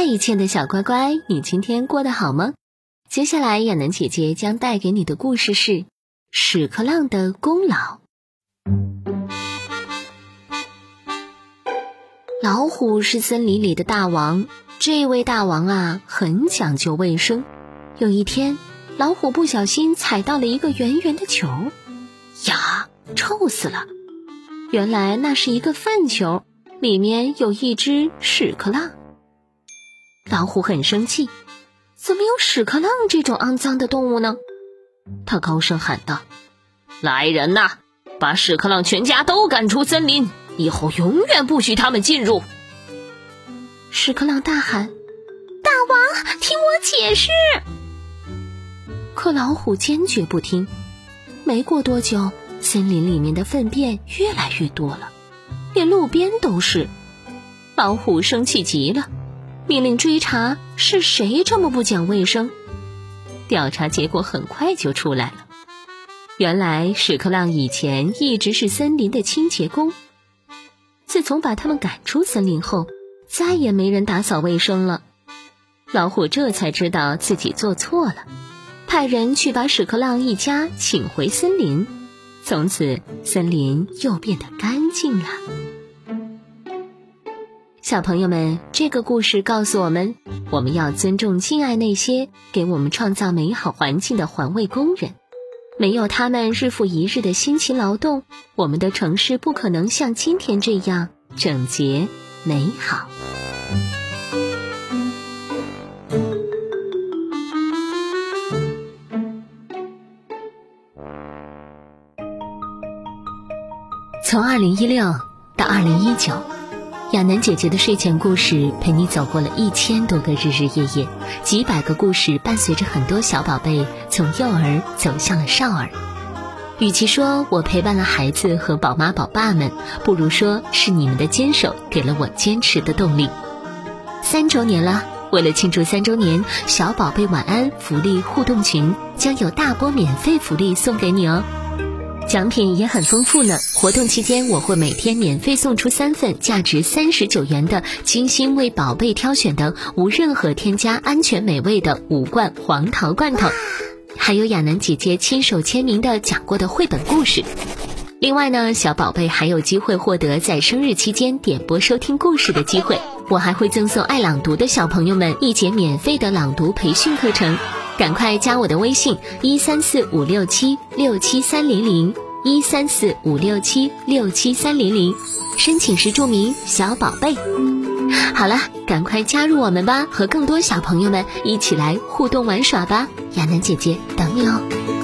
嗨，亲爱的小乖乖，你今天过得好吗？接下来，亚楠姐姐将带给你的故事是《屎壳郎的功劳》。老虎是森林里的大王，这位大王啊，很讲究卫生。有一天，老虎不小心踩到了一个圆圆的球，呀，臭死了！原来那是一个粪球，里面有一只屎壳郎。老虎很生气。怎么有屎壳郎这种肮脏的动物呢？他高声喊道：“来人呐，把屎壳郎全家都赶出森林，以后永远不许他们进入！”屎壳郎大喊：“大王，听我解释！”可老虎坚决不听。没过多久，森林里面的粪便越来越多了，连路边都是。老虎生气极了。命令追查是谁这么不讲卫生。调查结果很快就出来了，原来屎壳郎以前一直是森林的清洁工。自从把他们赶出森林后，再也没人打扫卫生了。老虎这才知道自己做错了，派人去把屎壳郎一家请回森林。从此，森林又变得干净了。小朋友们，这个故事告诉我们，我们要尊重、敬爱那些给我们创造美好环境的环卫工人。没有他们日复一日的辛勤劳动，我们的城市不可能像今天这样整洁美好。从二零一六到二零一九。亚楠姐姐的睡前故事陪你走过了一千多个日日夜夜，几百个故事伴随着很多小宝贝从幼儿走向了少儿。与其说我陪伴了孩子和宝妈宝爸们，不如说是你们的坚守给了我坚持的动力。三周年了，为了庆祝三周年，小宝贝晚安福利互动群将有大波免费福利送给你哦。奖品也很丰富呢。活动期间，我会每天免费送出三份价值三十九元的精心为宝贝挑选的无任何添加、安全美味的五罐黄桃罐头，还有亚楠姐姐亲手签名的讲过的绘本故事。另外呢，小宝贝还有机会获得在生日期间点播收听故事的机会。我还会赠送爱朗读的小朋友们一节免费的朗读培训课程。赶快加我的微信：一三四五六七六七三零零一三四五六七六七三零零，申请时注明“小宝贝”。好了，赶快加入我们吧，和更多小朋友们一起来互动玩耍吧！亚楠姐姐等你哦。